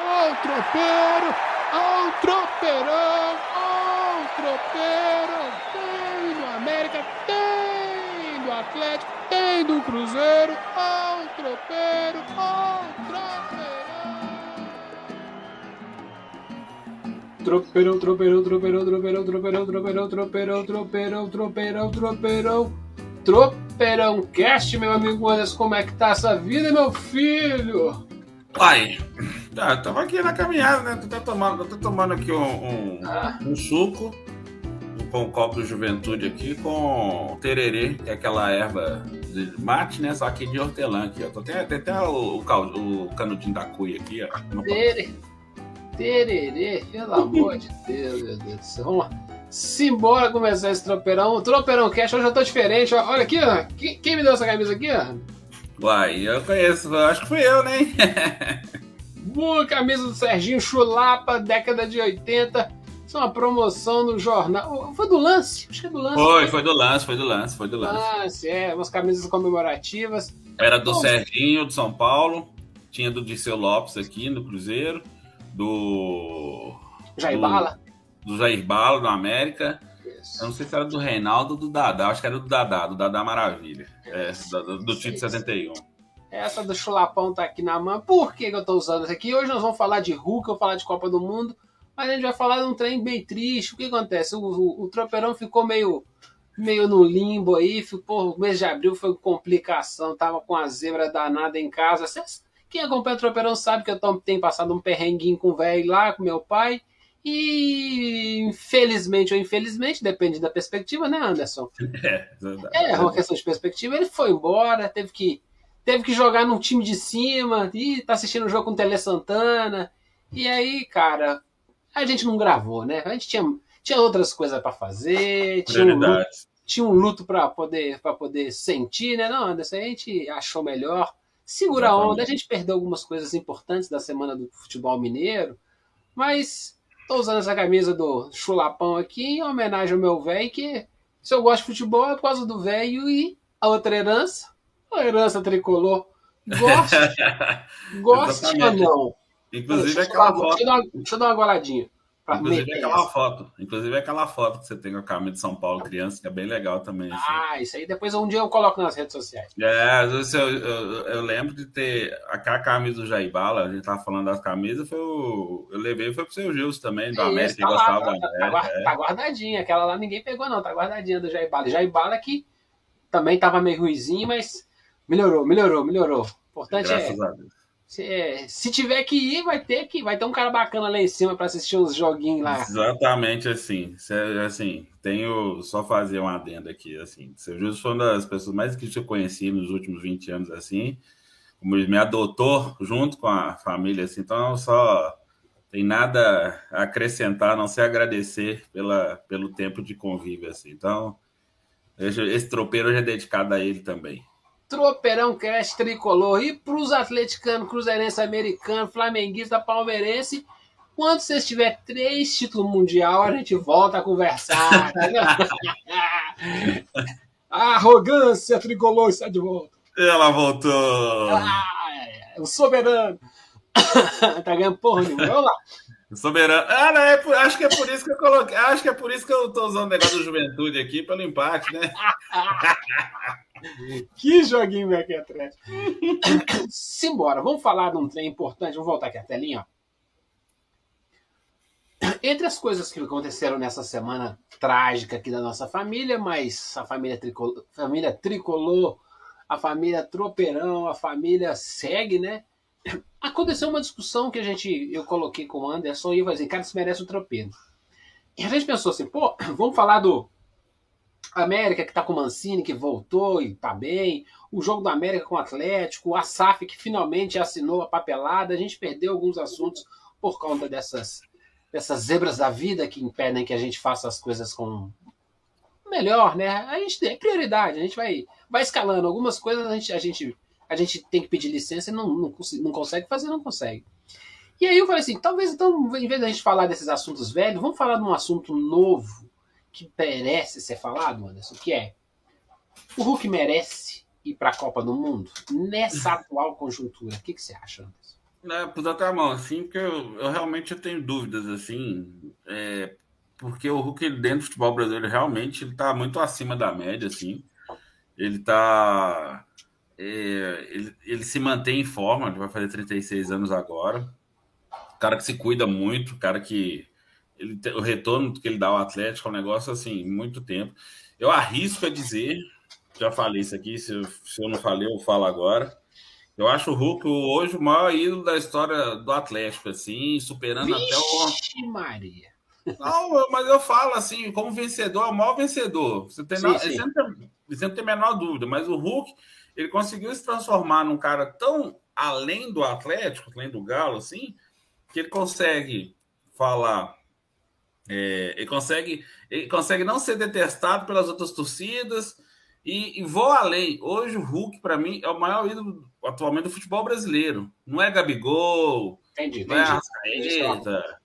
Ó o tropeiro, ó o tropeirão, ó o tropeiro. Tem do América, tem do Atlético, tem do Cruzeiro, ó o tropeiro, ó o tropeirão. Tropeirão, tropeirão, tropeirão, tropeirão, tropeirão, tropeirão, tropeirão, tropeirão, tropeirão, tropeirão, tropeirão cast, meu amigo Anderson, como é que tá essa vida, meu filho? Pai, tá, tava aqui na caminhada, né? Tô tomando, tô tomando aqui um, um, Ah. um suco com um copo de juventude aqui com tererê, que é aquela erva de mate, né? Só que de hortelã aqui, ó. Tô- Tem, tem até o, o, o canudinho da cuia aqui, ó. No- Tere, tererê, pelo amor de Deus, meu Deus do céu. Vamos lá. Simbora começar esse tropeirão. Tropeirão Cash, hoje eu tô diferente. ó. Olha aqui, ó. Quem, quem me deu essa camisa aqui, ó? Uai, eu conheço, acho que fui eu, né? Boa camisa do Serginho Chulapa, década de 80. Isso é uma promoção no jornal. Foi do Lance? Acho que é do Lance. Foi, foi do lance, foi do lance, foi do lance. Lance, é. Umas camisas comemorativas. Era do Bom. Serginho, de São Paulo. Tinha do Diceu Lopes aqui no Cruzeiro. Do. Jair Do- Bala. Do Jair Balo, do América. Isso. Eu não sei se era do Reinaldo ou do Dadá. Acho que era do Dadá, do Dadá Maravilha. É, do, do, Tito 71. Essa do chulapão tá aqui na mão. Por que, que eu tô usando essa aqui? Hoje nós vamos falar de Hulk, eu falar de Copa do Mundo, mas a gente vai falar de um trem bem triste. O que acontece? O, o, o tropeirão ficou meio, meio no limbo aí. Ficou, o mês de abril foi complicação. Tava com a zebra danada em casa. Quem acompanha o tropeirão sabe que eu tô- tenho passado um perrenguinho com o velho lá, com meu pai. E infelizmente ou infelizmente, depende da perspectiva, né, Anderson? É, É, é uma questão de perspectiva. Ele foi embora, teve que, teve que jogar num time de cima, e tá assistindo o jogo com o Tele Santana. E aí, cara, a gente não gravou, né? A gente tinha, tinha outras coisas pra fazer, tinha um luto, tinha um luto pra poder, pra poder sentir, né? Não, Anderson, a gente achou melhor. Segura a onda, a gente perdeu algumas coisas importantes da semana do futebol mineiro, mas tô usando essa camisa do chulapão aqui em homenagem ao meu velho, que se eu gosto de futebol é por causa do velho e a outra herança, a herança tricolor. Goste, goste ou não? Inclusive deixa, aquela foto. eu dar deixa eu dar uma goladinha. Inclusive meter aquela foto. Inclusive aquela foto que você tem com a camisa de São Paulo criança, que é bem legal também. assim. Ah, isso aí depois um dia eu coloco nas redes sociais. É, às vezes eu, eu, eu lembro de ter a, camisa do Jair Bala, a gente tava falando das camisas, foi o, eu levei foi pro seu Gilson também, do É América, isso, que tá lá, gostava tá, tá, tá, guarda- é. tá guardadinha. Aquela lá ninguém pegou, não. Tá guardadinha do Jair Bala. Jair Bala que também tava meio ruizinho, mas melhorou, melhorou, melhorou. O importante é, Graças a Deus. Se, se tiver que ir, vai ter que vai ter um cara bacana lá em cima pra assistir uns joguinhos lá. Exatamente assim. Assim, tenho só fazer um adendo aqui, assim. Seu Gilson foi uma das pessoas mais que eu conheci nos últimos 20 anos, assim. Ele me adotou junto com a família, assim. Então, só tem nada a acrescentar, a não ser agradecer pela, pelo tempo de convívio, assim. Então, esse, tropeiro hoje é dedicado a ele também. Tropeirão Cast Tricolor. E pros atleticanos, cruzeirense, americano, flamenguista, palmeirense. Quando vocês tiver três títulos mundial, a gente volta a conversar. a arrogância tricolor está de volta. Ela voltou! Ah, é, o soberano. tá ganhando porra nenhuma. Vamos lá. Soberano. Ah, não, é por- acho que é por isso que eu coloquei. Acho que é por isso que eu tô usando o negócio do juventude aqui, pelo empate, né? Que joguinho aqui atrás. Simbora, vamos falar de um trem importante. Vamos voltar aqui a telinha. Entre as coisas que aconteceram nessa semana trágica aqui da nossa família, mas a família tricolor, família tricolor, a família tropeirão, a família segue, né? Aconteceu uma discussão que a gente, eu coloquei com o Anderson e eu falei assim, cara, isso merece um tropeiro. E a gente pensou assim, pô, vamos falar do América que tá com o Mancini, que voltou e tá bem. O jogo do América com o Atlético. A SAF que finalmente assinou a papelada. A gente perdeu alguns assuntos por conta dessas, dessas zebras da vida que impedem que a gente faça as coisas com melhor, né? A gente tem prioridade, a gente vai, vai escalando. Algumas coisas a gente, a gente, a gente tem que pedir licença e não, não, não consegue fazer, não consegue. E aí eu falei assim, talvez então, em vez da gente falar desses assuntos velhos, vamos falar de um assunto novo que merece ser falado, Anderson, que é o Hulk merece ir para a Copa do Mundo nessa atual conjuntura. O que, que você acha, Anderson? né, até a mão, assim, porque eu, eu realmente eu tenho dúvidas, assim, é, porque o Hulk dentro do futebol brasileiro realmente ele tá muito acima da média, assim. Ele tá. É, ele, ele se mantém em forma, ele vai fazer 36 anos agora. Cara que se cuida muito, cara que. Ele, o retorno que ele dá ao Atlético é um negócio assim, muito tempo. Eu arrisco a dizer, já falei isso aqui, se eu, se eu não falei, eu falo agora eu acho o Hulk hoje o maior ídolo da história do Atlético, assim, superando Vixe até o. Maria. Não, mas eu falo assim, como vencedor, é o maior vencedor. Você tem, sim, na... sim. Sempre, sempre tem a menor dúvida, mas o Hulk, ele conseguiu se transformar num cara tão além do Atlético, além do Galo, assim, que ele consegue falar. É, ele, consegue, ele consegue não ser detestado pelas outras torcidas e, e vou além. Hoje o Hulk, para mim, é o maior ídolo atualmente do futebol brasileiro. Não é Gabigol, entendi, não é Arrascaeta.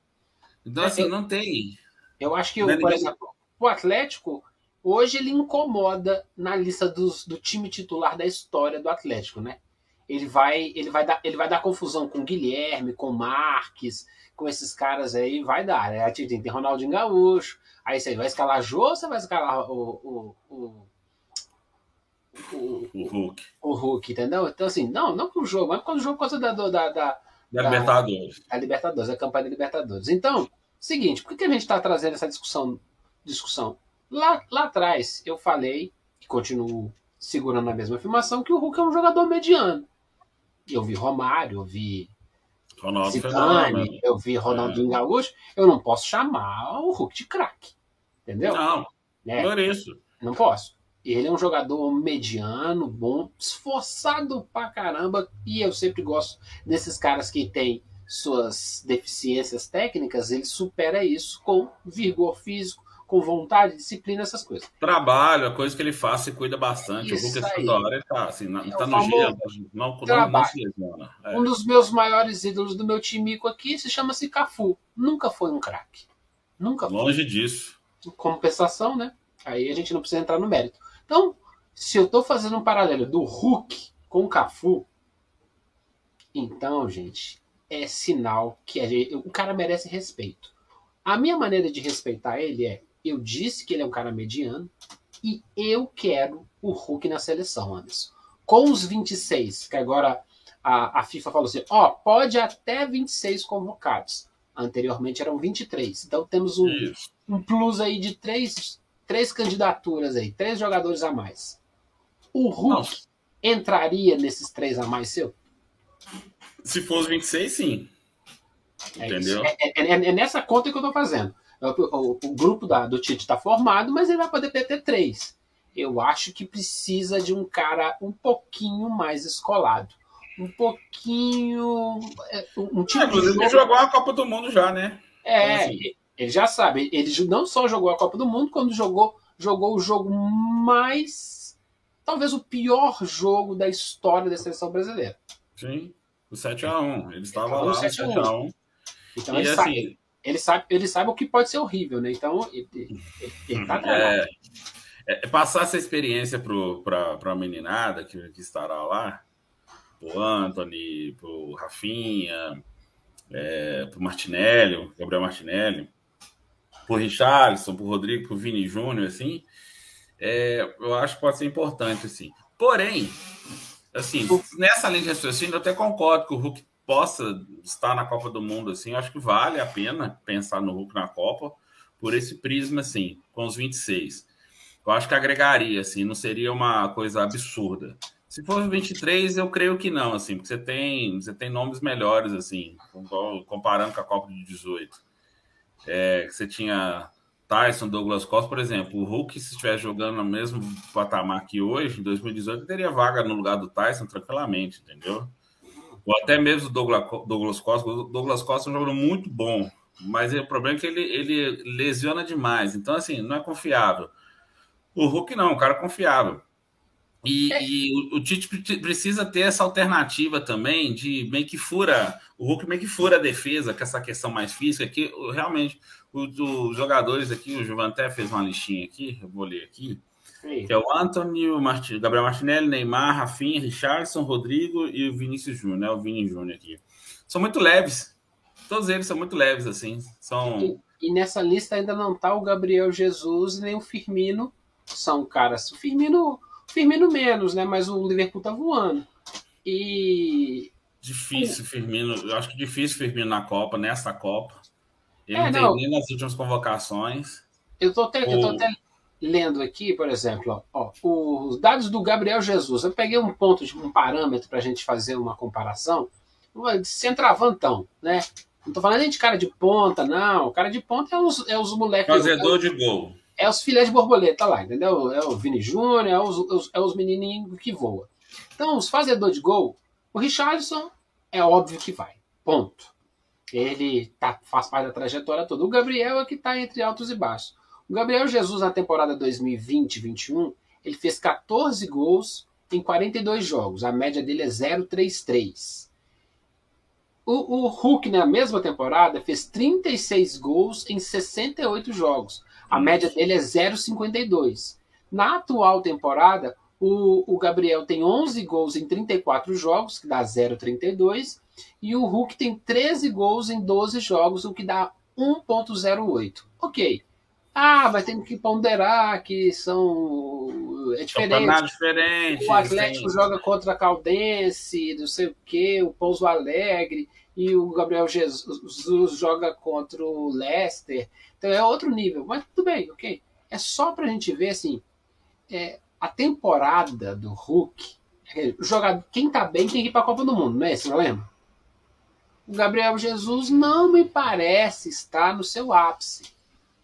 Então, assim, não tem. Eu acho que, é por exemplo, o Atlético, hoje ele incomoda na lista dos, do time titular da história do Atlético, né? Ele vai, ele vai, dar, ele vai dar confusão com o Guilherme, com o Marques, com esses caras aí, vai dar. Né? Tem Ronaldinho Gaúcho, aí você vai escalar Jô ou você vai escalar o, o, o o, o Hulk. O Hulk, entendeu? Então, assim, não, não com o jogo, mas com o jogo por causa da, da, da, da, da Libertadores. Da Libertadores, a campanha da Libertadores. Então, seguinte, por que, que a gente está trazendo essa discussão? discussão? Lá, lá atrás, eu falei, e continuo segurando a mesma afirmação, que o Hulk é um jogador mediano. Eu vi Romário, eu vi Ronaldo Zidane, eu vi Ronaldinho é. Gaúcho, eu não posso chamar o Hulk de craque. Entendeu? Não, é, não é isso. Não posso. Ele é um jogador mediano, bom, esforçado pra caramba. E eu sempre gosto desses caras que têm suas deficiências técnicas. Ele supera isso com vigor físico, com vontade, disciplina, essas coisas. Trabalho, a coisa que ele faz, se cuida bastante. Isso o Lucas toda hora ele tá, assim, é tá no gelo, não, não, não se lesiona. É. Um dos meus maiores ídolos do meu timico aqui se chama-se Cafu. Nunca foi um craque. Nunca foi. Longe disso. Compensação, né? Aí a gente não precisa entrar no mérito. Então, se eu estou fazendo um paralelo do Hulk com o Cafu, então, gente, é sinal que gente, o cara merece respeito. A minha maneira de respeitar ele é: eu disse que ele é um cara mediano e eu quero o Hulk na seleção, Anderson. Com os 26, que agora a, a FIFA falou assim: ó, pode até 26 convocados. Anteriormente eram 23. Então temos um, um plus aí de três três candidaturas aí, três jogadores a mais. O Hulk Não. entraria nesses três a mais seu? Se for os 26, sim. É Entendeu? É, é, é, é, nessa conta que eu estou fazendo. O, o, o, grupo da, do Tite está formado, mas ele vai poder ter três. Eu acho que precisa de um cara um pouquinho mais escolado. Um pouquinho. É, um tipo é, inclusive, ele jogou a Copa do Mundo já, né? É, então, assim... Ele já sabe. Ele não só jogou a Copa do Mundo, quando jogou, jogou o jogo mais. Talvez o pior jogo da história da seleção brasileira. Sim, o 7x1. Ele estava lá no 7x1. Então ele, assim, sabe, ele, sabe, ele sabe o que pode ser horrível, né? Então ele, ele, ele tá é, é, passar essa experiência para a meninada que, que estará lá, pro Anthony, pro Rafinha, é, pro Martinelli, Gabriel Martinelli, por Richarlison, por Rodrigo, por Vini Júnior, assim, é, eu acho que pode ser importante, assim. Porém, assim, nessa linha de raciocínio, eu até concordo que o Hulk possa estar na Copa do Mundo, assim, acho que vale a pena pensar no Hulk na Copa por esse prisma, assim, com os 26. Eu acho que agregaria, assim, não seria uma coisa absurda. Se for 23, eu creio que não, assim, porque você tem, você tem nomes melhores, assim, comparando com a Copa de 18 é, você tinha Tyson, Douglas Costa, por exemplo, o Hulk, se estiver jogando no mesmo patamar que hoje, em 2018, teria vaga no lugar do Tyson tranquilamente, entendeu? Ou até mesmo o Douglas, Douglas Costa. O Douglas Costa é um jogador muito bom, mas o problema é que ele, ele lesiona demais. Então, assim, não é confiável. O Hulk não, um cara confiável. E, é. e o, o, Tite precisa ter essa alternativa também de meio que fura, o Hulk meio que fura a defesa com essa questão mais física, que realmente os, os jogadores aqui, o Juventé fez uma listinha aqui, eu vou ler aqui, Sim. que é o Anthony, o Gabriel Martinelli, Neymar, Rafinha, Richardson, Rodrigo e o Vinícius Júnior, né, o Vini Júnior aqui. são muito leves. Todos eles são muito leves, assim. São... E, e nessa lista ainda não tá o Gabriel Jesus nem o Firmino. São caras. O Firmino, Firmino menos, né? Mas o Liverpool tá voando. E. Difícil, Firmino. Eu acho que difícil Firmino na Copa, nessa Copa. Ele é, não tem nem nas últimas convocações. Eu tô até, o... eu tô até lendo aqui, por exemplo, ó, ó, os dados do Gabriel Jesus. Eu peguei um ponto, de um parâmetro para a gente fazer uma comparação. Centravantão, né? Não tô falando nem de cara de ponta, não. Cara de ponta é os, é os moleques. Fazedor de gol. É os filés de borboleta lá, entendeu? É o Vini Júnior, é os, os, é os menininhos que voam. Então, os fazedores de gol, o Richardson é óbvio que vai. Ponto. Ele tá, faz parte da trajetória toda. O Gabriel é que está entre altos e baixos. O Gabriel Jesus, na temporada 2020-21, ele fez 14 gols em 42 jogos. A média dele é 0,33. O, o Hulk, na mesma temporada, fez 36 gols em 68 jogos. A média dele é 0,52. Na atual temporada, o, o, Gabriel tem 11 gols em 34 jogos, que dá 0,32. E o Hulk tem 13 gols em 12 jogos, o que dá 1,08. Ok. Ah, mas tem que ponderar que são. É diferente. diferente. O Atlético sim. joga contra a Caldense, não sei o quê, o Pouso Alegre, e o Gabriel Jesus joga contra o Leicester. Então é outro nível. Mas tudo bem, ok. É só pra gente ver assim. É, a temporada do Hulk. É, jogador, quem tá bem tem que ir pra Copa do Mundo, não é esse problema? O Gabriel Jesus não me parece estar no seu ápice.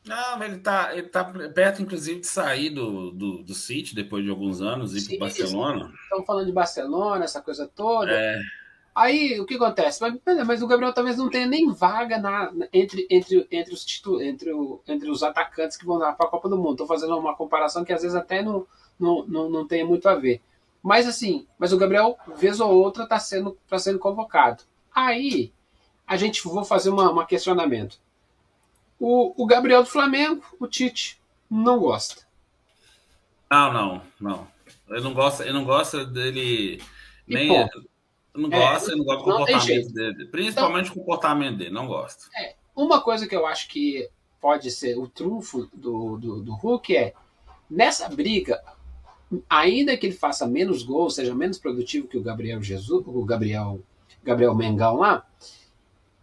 Não, ele tá, ele tá perto, inclusive, de sair do, do, do City depois de alguns anos e para Barcelona. Estão falando de Barcelona, essa coisa toda. É. Aí o que acontece? Mas, mas, o Gabriel talvez não tenha nem vaga na, entre, entre, entre, os, titu, entre, o, entre os atacantes que vão para a Copa do Mundo. Estou fazendo uma comparação que às vezes até não, não, não, não tem muito a ver. Mas assim, mas o Gabriel, vez ou outra, está sendo, tá sendo convocado. Aí a gente vou fazer uma, uma questionamento. O, o Gabriel do Flamengo, o Tite, não gosta. Não, não, não. Ele não gosta, ele não gosta dele. E nem. Não gosta, é, não gosta do comportamento dele. Principalmente então, o comportamento dele, não gosta. É, uma coisa que eu acho que pode ser o trunfo do, do, do Hulk é nessa briga, ainda que ele faça menos gols, seja menos produtivo que o Gabriel Jesus, o Gabriel, Gabriel Mengão lá,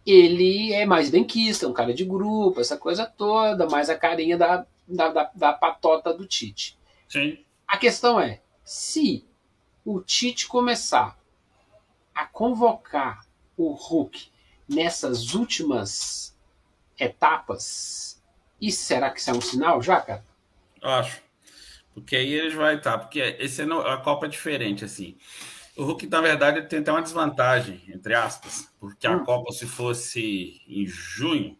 ele é mais benquista, um cara de grupo, essa coisa toda, mais a carinha da, da, da, da patota do Tite. Sim. A questão é, se o Tite começar a convocar o Hulk nessas últimas etapas, isso será que isso é um sinal já, cara? Acho. Porque aí ele vai estar, porque esse ano a Copa é diferente, assim. O Hulk, na verdade, tem até uma desvantagem, entre aspas, porque a hum. Copa, se fosse em junho,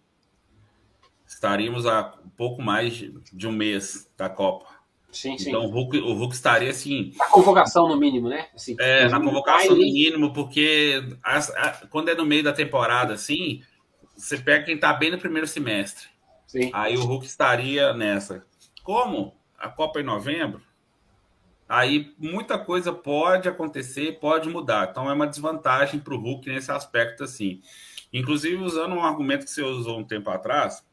estaríamos a um pouco mais de um mês da Copa. Sim, sim. Então o Hulk, o Hulk estaria assim. Na convocação, no mínimo, né? Assim, é, na convocação, no mínimo, porque as, a, quando é no meio da temporada, assim, você pega quem está bem no primeiro semestre. Sim. Aí o Hulk estaria nessa. Como a Copa é em novembro, aí muita coisa pode acontecer, pode mudar. Então é uma desvantagem para o Hulk nesse aspecto assim. Inclusive usando um argumento que você usou um tempo atrás,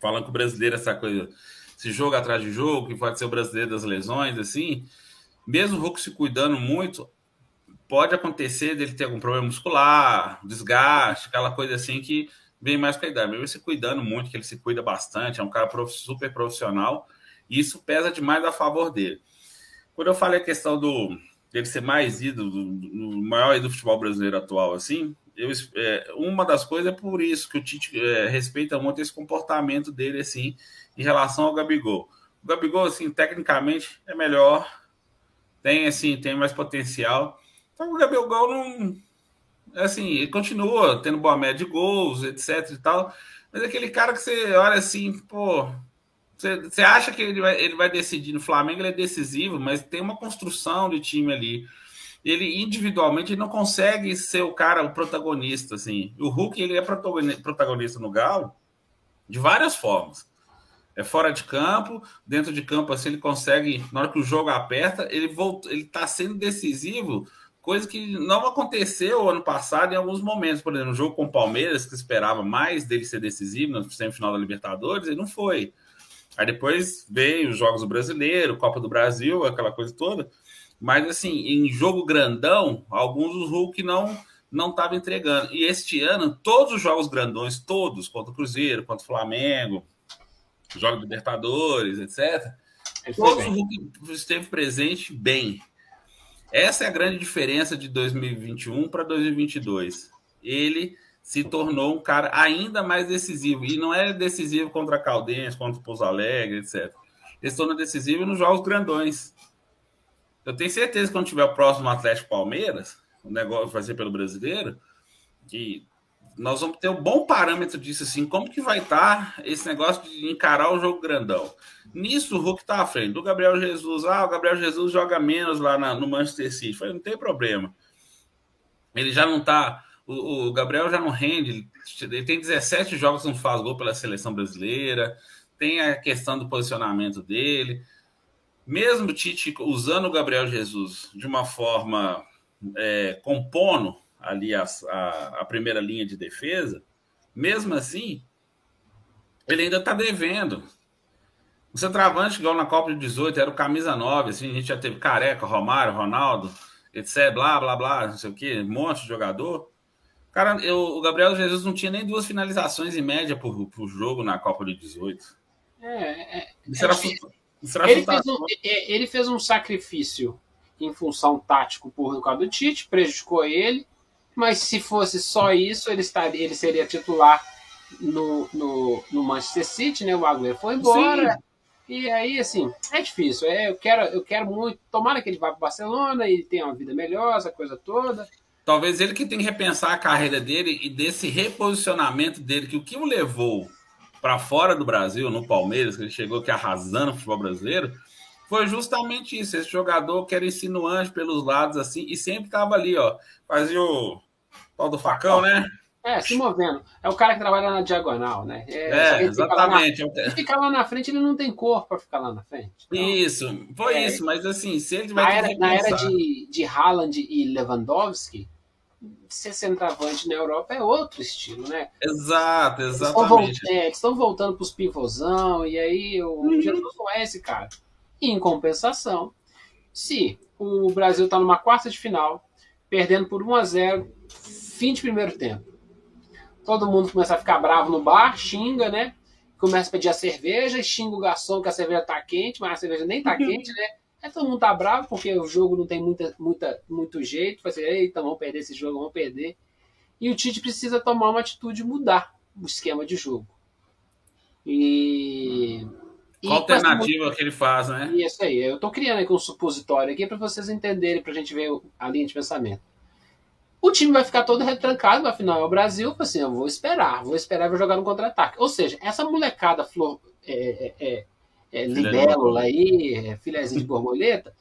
falando que o brasileiro essa coisa, se jogo atrás de jogo, que pode ser o brasileiro das lesões, assim, mesmo o Hulk se cuidando muito, pode acontecer dele ter algum problema muscular, desgaste, aquela coisa assim que vem mais com a idade. Mesmo se cuidando muito, que ele se cuida bastante, é um cara super profissional, e isso pesa demais a favor dele. Quando eu falei a questão do dele ser mais ídolo, do, do maior do futebol brasileiro atual, assim, eu, é, uma das coisas é por isso que o Tite é, respeita muito esse comportamento dele, assim, em relação ao Gabigol. O Gabigol, assim, tecnicamente é melhor, tem, assim, tem mais potencial. Então o Gabigol não. Assim, ele continua tendo boa média de gols, etc e tal, mas é aquele cara que você olha assim, pô, você, acha que ele vai, ele vai decidir no Flamengo, ele é decisivo, mas tem uma construção de time ali. Ele individualmente ele não consegue ser o cara, o protagonista. Assim. O Hulk ele é protagonista no Galo de várias formas. É fora de campo, dentro de campo, assim, ele consegue, na hora que o jogo aperta, ele volta, ele está sendo decisivo Coisa que não aconteceu ano passado em alguns momentos. Por exemplo, no jogo com o Palmeiras, que esperava mais dele ser decisivo no semifinal da Libertadores, ele não foi. Aí depois veio os Jogos do Brasileiro, Copa do Brasil, aquela coisa toda. Mas, assim, em jogo grandão, alguns do Hulk não não estava entregando. E este ano, todos os jogos grandões, todos, contra o Cruzeiro, contra o Flamengo, Jogos Libertadores, etc., todos o Hulk esteve presente bem. Essa é a grande diferença de 2021 para 2022. Ele se tornou um cara ainda mais decisivo. E não é decisivo contra Caldense, contra o Pouso Alegre, etc. Ele se torna decisivo nos jogos grandões. Eu tenho certeza que quando tiver o próximo Atlético Palmeiras, o negócio vai ser pelo brasileiro, que nós vamos ter um bom parâmetro disso, assim, como que vai estar tá esse negócio de encarar o jogo grandão. Nisso, o Hulk está à frente. Do Gabriel Jesus, ah, o Gabriel Jesus joga menos lá na, no Manchester City. Falei, não tem problema. Ele já não está. O, o, Gabriel já não rende. Ele tem 17 jogos que não faz gol pela seleção brasileira. Tem a questão do posicionamento dele. Mesmo Tite usando o Gabriel Jesus de uma forma é, compondo ali a, a, a, primeira linha de defesa, mesmo assim, ele ainda está devendo. O centroavante, igual na Copa de 18, era o camisa 9, assim, a gente já teve Careca, Romário, Ronaldo, etc, blá, blá, blá, não sei o quê, um monte de jogador. Cara, eu, o Gabriel Jesus não tinha nem duas finalizações em média por, por jogo na Copa de 18. É, é, isso era, isso era ele, fez um, ele fez um sacrifício em função tático por causa do Tite, prejudicou ele, mas se fosse só isso, ele, estaria, ele seria titular no, no, no Manchester City, né? O Agüero foi embora. Sim. E aí, assim, é difícil. É, eu, quero, eu quero muito. Tomara que ele vá para Barcelona e tenha uma vida melhor, essa coisa toda. Talvez ele que tem que repensar a carreira dele e desse reposicionamento dele, que o que o levou para fora do Brasil, no Palmeiras, que ele chegou aqui arrasando o futebol brasileiro, foi justamente isso. Esse jogador que era insinuante pelos lados, assim, e sempre tava ali, ó. Fazia o tal do facão, né? É, se movendo. É o cara que trabalha na diagonal, né? É, é exatamente. Fica lá, na, ficar lá na frente, ele não tem cor para ficar lá na frente. Então, isso, foi é, isso, mas assim, se ele vai. Na era, na era de, de Haaland e Lewandowski, ser centroavante na Europa é outro estilo, né? Exato, exatamente. Eles estão voltando para os pivôzão, e aí o uhum. Jesus não é esse cara. E, em compensação, se o Brasil está numa quarta de final, perdendo por 1 a 0 fim de primeiro tempo. Todo mundo começa a ficar bravo no bar, xinga, né? Começa a pedir a cerveja, xinga o garçom que a cerveja tá quente, mas a cerveja nem tá uhum. quente, né? Aí todo mundo tá bravo porque o jogo não tem muita, muita, muito jeito. Vai ser, eita, vamos perder esse jogo, vamos perder. E o Tite precisa tomar uma atitude e mudar o esquema de jogo. E. Qual alternativa muito... que ele faz, né? Isso aí. Eu tô criando aqui um supositório aqui para vocês entenderem, pra gente ver a linha de pensamento. O time vai ficar todo retrancado, afinal é o Brasil, assim, eu vou esperar, vou esperar vou jogar no contra-ataque. Ou seja, essa molecada flor, é, é, é, é libélula aí, é, filézinho de borboleta,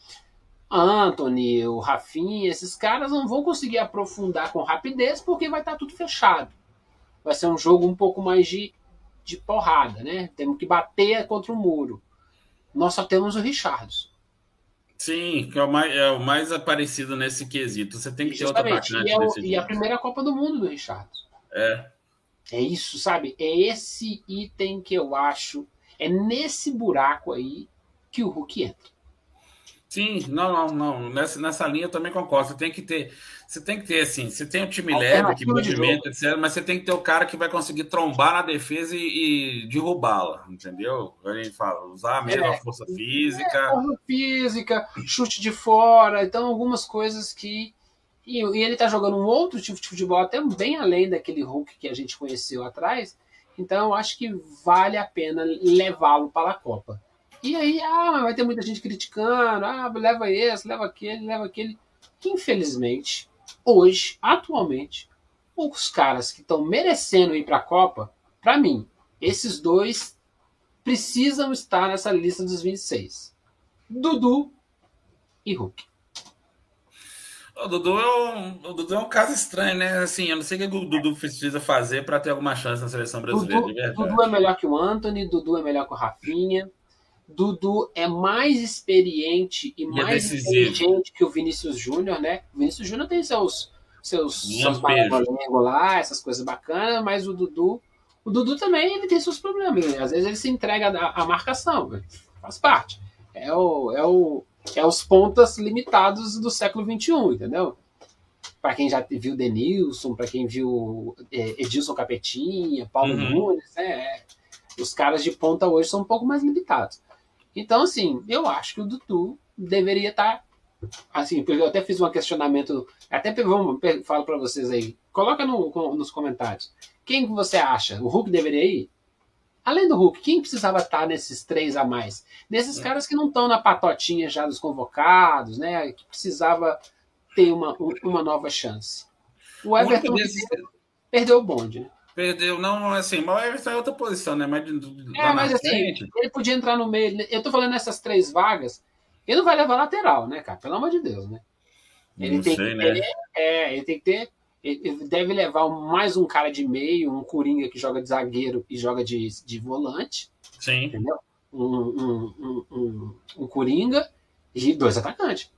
Anthony, o Rafinha, esses caras não vão conseguir aprofundar com rapidez porque vai estar tudo fechado. Vai ser um jogo um pouco mais de, de porrada, né? Temos que bater contra o muro. Nós só temos o Richardson. Sim, que é o mais, é o mais aparecido nesse quesito. Você tem que ter outro atacante. E, é o, e a primeira Copa do Mundo do Richardson. É. É isso, sabe? É esse item que eu acho. É nesse buraco aí que o Hulk entra. Sim, não, não, não. Nessa, nessa linha eu também concordo. Você tem que ter, você tem que ter assim, você tem o time leve que movimenta, etc, mas você tem que ter o cara que vai conseguir trombar na defesa e, e derrubá-la, entendeu? A gente fala, usar a mesma é, força física. É, força física, chute de fora, então algumas coisas que. E, e ele tá jogando um outro tipo de futebol, até bem além daquele Hulk que a gente conheceu atrás. Então eu acho que vale a pena levá-lo para a Copa. E aí, ah, vai ter muita gente criticando, ah, leva esse, leva aquele, leva aquele. Infelizmente, hoje, atualmente, os caras que estão merecendo ir para a Copa, para mim, esses dois precisam estar nessa lista dos 26. Dudu e Hulk. O Dudu, é um, o Dudu é um caso estranho, né? Assim, eu não sei o que o Dudu precisa fazer para ter alguma chance na seleção brasileira, Dudu, Dudu é melhor que o Anthony, Dudu é melhor que o Rafinha. Dudu é mais experiente e, E é mais decisivo. inteligente que o Vinícius Júnior, né? O Vinícius Júnior tem seus seus, seus lá, essas coisas bacanas, mas o Dudu, o Dudu também ele tem seus problemas. Ele- às vezes ele se entrega à, à marcação, faz parte. É o, é o é os pontas limitados do século XXI, entendeu? Para quem já viu Denilson, para quem viu é, Edilson Capetinha, Paulo Uhum. Nunes, né? é, os caras de ponta hoje são um pouco mais limitados. Então, assim, eu acho que o Dudu deveria estar. assim, porque eu até fiz um questionamento. Até vamos, falo para vocês aí. Coloca no- nos comentários. Quem que você acha? O Hulk deveria ir? Além do Hulk, quem precisava estar nesses três a mais? Nesses É. caras que não estão na patotinha já dos convocados, né? Que precisava ter uma, um- uma nova chance. O Everton desses- perdeu o bonde, né? Perdeu, não, assim, mas o Everton é outra posição, né? Mas, É, mas assim, frente, ele podia entrar no meio. Eu tô falando nessas três vagas. Ele não vai levar lateral, né, cara? Pelo amor de Deus, né? Ele não tem sei, que né? ter, é, ele tem que ter. Ele deve levar mais um cara de meio, um Coringa que joga de zagueiro e joga de, de volante, Sim. entendeu? Um, um, um, um, Coringa e dois atacantes.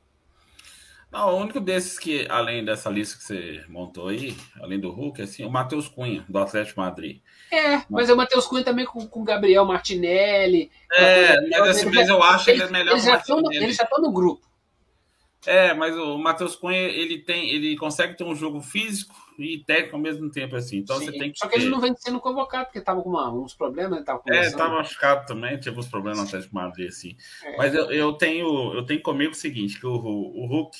Não, o único desses que, além dessa lista que você montou aí, além do Hulk, assim, o Matheus Cunha, do Atlético Madrid. É, mas é o Matheus Cunha também com o Gabriel Martinelli. É, mas dessa vez eu acho ele é melhor Eles que o já estão no, Martinelli. eles já estão no grupo. É, mas o Matheus Cunha, ele tem, ele consegue ter um jogo físico e técnico ao mesmo tempo, assim. Então Sim. você tem que Só que ele ter- não vem sendo convocado, porque tava com uma- uns problemas, ele tava com É, tá machucado também, tive uns problemas no Atlético Madrid, assim. É. Mas eu, eu tenho eu tenho comigo o seguinte, que o, o Hulk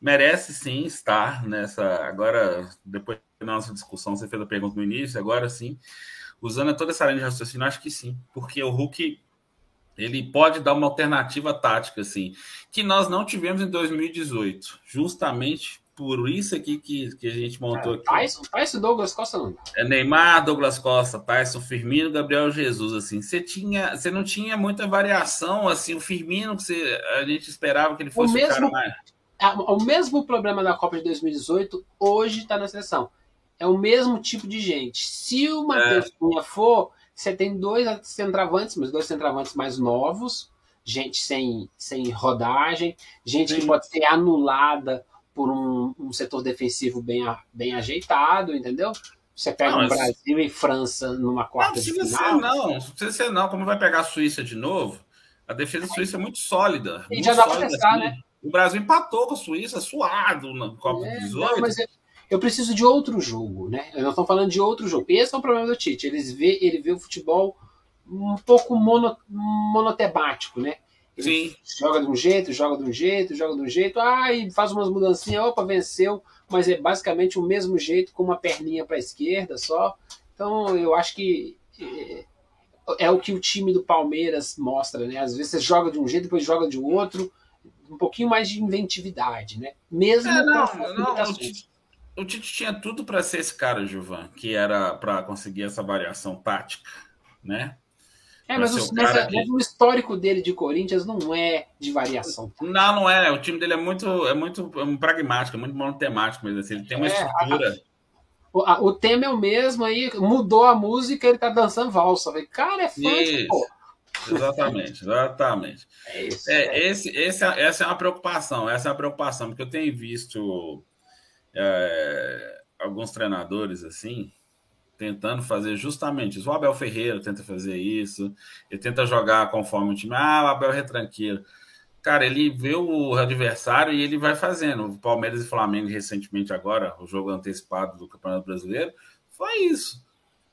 merece sim estar nessa. Agora, depois da nossa discussão, você fez a pergunta no início, agora sim, usando toda essa linha de raciocínio, acho que sim, porque o Hulk ele pode dar uma alternativa tática, assim, que nós não tivemos em 2018, justamente por isso aqui que, que a gente montou aqui. Tyson, Tyson Douglas Costa não. É Neymar, Douglas Costa, Tyson, Firmino, Gabriel Jesus, assim, você tinha, você não tinha muita variação, assim, o Firmino que você, a gente esperava que ele fosse o, mesmo- cara mais... Ah, O mesmo problema da Copa de 2018 hoje está na seleção. É o mesmo tipo de gente. Se o Matheus Cunha for, você tem dois centravantes, mas dois centravantes mais novos, gente sem, sem rodagem, gente que Sim. pode ser anulada por um, um setor defensivo bem, bem ajeitado, entendeu? Você pega Não, um mas- Brasil e França numa Não quarta de precisa ser, final. não, não precisa ser, não, como vai pegar a Suíça de novo, a defesa suíça é muito sólida. E muito já dá sólida, testar, assim. né? O Brasil empatou com a Suíça, suado na Copa É, 18. não, mas eu, preciso de outro jogo, né? Eu não estou falando de outro jogo. Esse é o problema do Tite. Eles vê, ele vê o futebol um pouco mono, monotemático, né? Ele Sim. joga de um jeito, joga de um jeito, joga de um jeito, aí faz umas mudancinhas, opa, venceu, mas é basicamente o mesmo jeito, com uma perninha para a esquerda só. Então eu acho que é, é o que o time do Palmeiras mostra, né? Às vezes você joga de um jeito, depois joga de outro, um pouquinho mais de inventividade, né? Mesmo É, não, não, o. Tite, o Tite tinha tudo para ser esse cara, Gilvan, que era para conseguir essa variação tática, né? É, Pra mas, o, mas, que- o histórico dele de Corinthians não é de variação. Não, não é. O time dele é muito, é muito é um pragmático, é muito monotemático, mas assim, ele tem uma É, estrutura. O, a- o tema é o mesmo aí, mudou a música, ele tá dançando valsa. Falei, Cara, é Isso. pô. Exatamente, exatamente. É isso. É, esse, esse, é- essa é uma preocupação, essa é uma preocupação, porque eu tenho visto é, alguns treinadores assim tentando fazer justamente isso. O Abel Ferreira tenta fazer isso, ele tenta jogar conforme o time. Ah, o Abel é retranqueiro. Cara, ele vê o adversário e ele vai fazendo. O Palmeiras e Flamengo, recentemente, agora, o jogo antecipado do Campeonato Brasileiro, foi isso.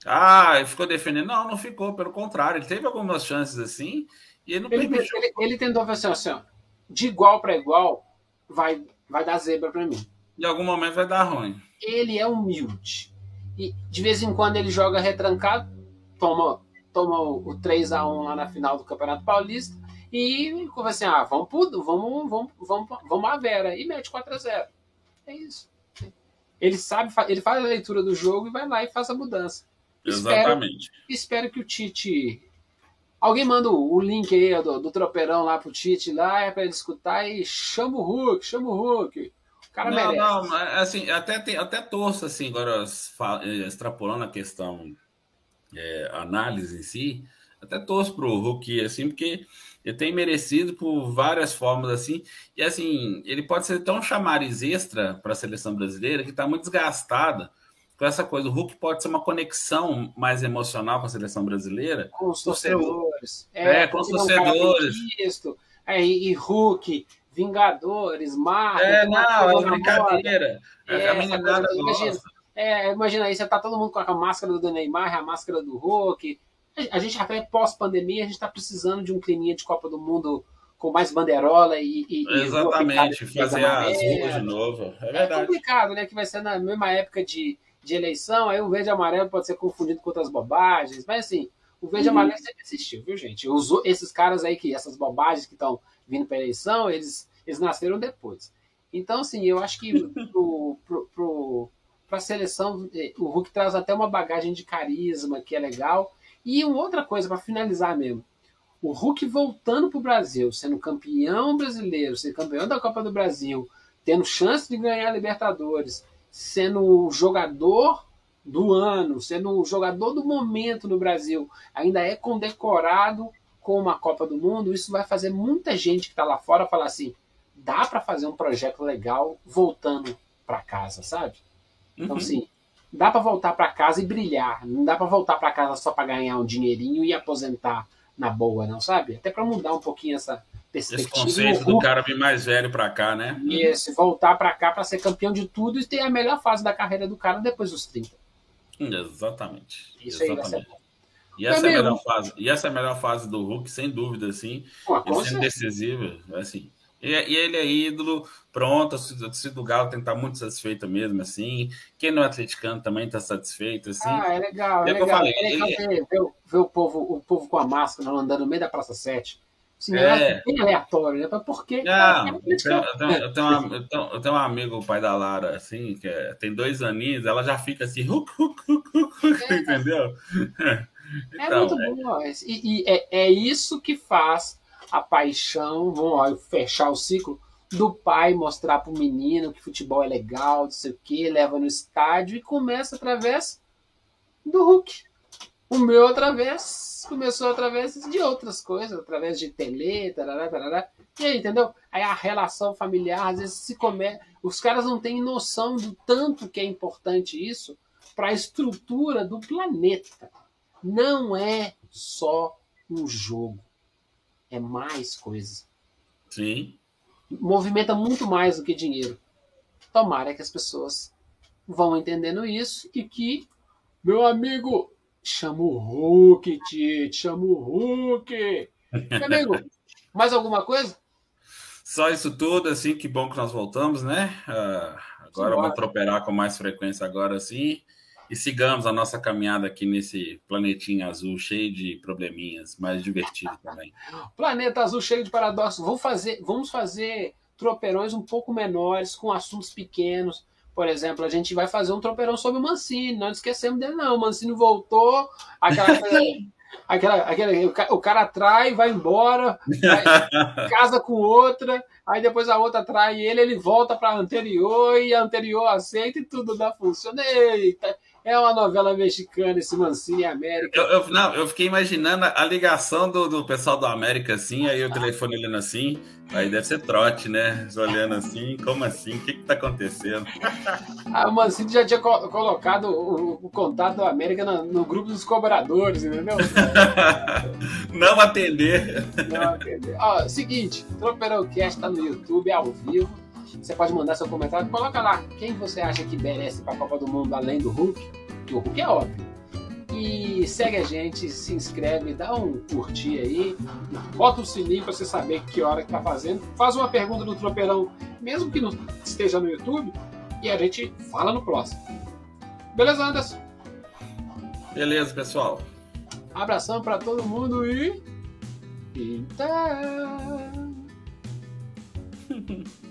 Ah, ele ficou defendendo. Não, não ficou, pelo contrário, ele teve algumas chances assim e ele não Ele, permitiu. ele, ele tentou fazer assim, ó, de igual para igual, vai, vai dar zebra para mim. Em algum momento vai dar ruim. Ele é humilde. E de vez em quando ele joga retrancado, toma, toma o, o 3 a 1 lá na final do Campeonato Paulista e conversa assim: ah, vamos, pro- vamos, vamos, vamos, vamos à Vera e mete 4 a 0 É isso. Ele sabe, ele faz a leitura do jogo e vai lá e faz a mudança. Espero, Exatamente. espero que o Tite. Alguém manda o o link aí do, do tropeirão lá pro Tite lá, é pra ele escutar e chama o Hulk, chama o Hulk. Cara não, merece. não, mas, assim, até, tem, até torço, assim, agora eh, extrapolando a questão é, análise em si, até torço pro Hulk, assim, porque ele tem merecido por várias formas, assim, e assim, ele pode ser tão chamariz extra para a seleção brasileira que está muito desgastada com essa coisa. O Hulk pode ser uma conexão mais emocional com a seleção brasileira. Com os torcedores. É, é com os torcedores. É, e Hulk, Vingadores, Marvel. É, não, é brincadeira. É, a meninada imagina, é, imagina aí, você tá todo mundo com a máscara do Neymar, a máscara do Hulk. A gente até pós-pandemia, a gente está precisando de um climinha de Copa do Mundo com mais banderola e. e Exatamente, fazer as ruas de novo. É, é complicado, né? Que vai ser na mesma época de, de eleição, aí o verde e amarelo pode ser confundido com outras bobagens, mas assim, o verde e uhum. amarelo sempre existiu, viu, gente? Os, esses caras aí, que essas bobagens que estão vindo para eleição, eles, eles nasceram depois. Então, assim, eu acho que pro, pro, pro, para a seleção, eh, o Hulk traz até uma bagagem de carisma que é legal. E uma outra coisa, para finalizar mesmo, o Hulk voltando para o Brasil, sendo campeão brasileiro, sendo campeão da Copa do Brasil, tendo chance de ganhar a Libertadores, sendo o jogador do ano, sendo o jogador do momento no Brasil, ainda é condecorado com uma Copa do Mundo, isso vai fazer muita gente que está lá fora falar assim: dá para fazer um projeto legal voltando para casa, sabe? Então, uhum. assim, dá para voltar para casa e brilhar. Não dá para voltar para casa só para ganhar um dinheirinho e aposentar na boa, não, sabe? Até para mudar um pouquinho essa perspectiva. Esse conceito do cara vir mais velho para cá, né? Isso, voltar para cá para ser campeão de tudo e ter a melhor fase da carreira do cara depois dos 30. Exatamente. Isso Exatamente. aí vai ser bom. E essa, é a melhor fase, e essa é a melhor fase do Hulk, sem dúvida, assim. Pô, sendo decisivo, assim. E, e, ele é ídolo, pronto, a torcida do Galo tem que estar muito satisfeita mesmo, assim. Quem não é atleticano também está satisfeito, assim. Ah, é legal, é, é legal. Falei, é legal ele... ver, ver, o, povo, o povo com a máscara andando no meio da Praça 7. Assim, é bem aleatório, né? Por quê? Não, eu, tenho, eu, tenho, eu, tenho uma, eu, tenho, eu tenho um amigo, o pai da Lara, assim, que é, tem dois aninhos, ela já fica assim, huc, huc, huc, huc, é. entendeu? É então, muito é. bom. E, e é, é isso que faz a paixão, vamos fechar o ciclo, do pai mostrar para o menino que futebol é legal, não sei o que, leva no estádio e começa através do Hulk. O meu através começou através de outras coisas, através de tele, tarará, tarará. E aí, entendeu? Aí a relação familiar, às vezes se come... Os caras não têm noção do tanto que é importante isso para a estrutura do planeta. Não é só um jogo é mais coisa. Sim. Movimenta muito mais do que dinheiro. Tomara que as pessoas vão entendendo isso e que, meu amigo, chama o Hulk, Tite, chama o Hulk. Meu amigo, mais alguma coisa? Só isso tudo, assim, que bom que nós voltamos, né? Uh, agora vamos troperar com mais frequência agora, assim e sigamos a nossa caminhada aqui nesse planetinho azul cheio de probleminhas, mas divertido também. Planeta azul cheio de paradoxos. Vamos fazer, vamos fazer tropeirões um pouco menores, com assuntos pequenos. Por exemplo, a gente vai fazer um tropeirão sobre o Mancini. Não esquecemos dele, não. O Mancini voltou, aquela aquela, aquela, o cara atrai, vai embora, vai, casa com outra, aí depois a outra atrai ele, ele volta para a anterior e a anterior aceita e tudo dá funciona. Eita, é uma novela mexicana, esse Mancini América. Eu, eu, não, eu fiquei imaginando a ligação do, do pessoal do América assim, aí o telefone olhando assim, aí deve ser trote, né? Olhando assim, como assim? O que que tá acontecendo? Ah, o Mancini já tinha co colocado o, o, contato do América no, no, grupo dos cobradores, entendeu? Não atender. Não atender. Ó, seguinte, Tropeirão Cast tá no YouTube, ao vivo. Você pode mandar seu comentário, coloca lá quem você acha que merece para a Copa do Mundo além do Hulk, que o Hulk é óbvio. E segue a gente, se inscreve, dá um curtir aí, bota o sininho para você saber que hora que tá fazendo. Faz uma pergunta no tropeirão, mesmo que não esteja no YouTube, e a gente fala no próximo. Beleza, Anderson? Beleza, pessoal. Abração para todo mundo e. Eita!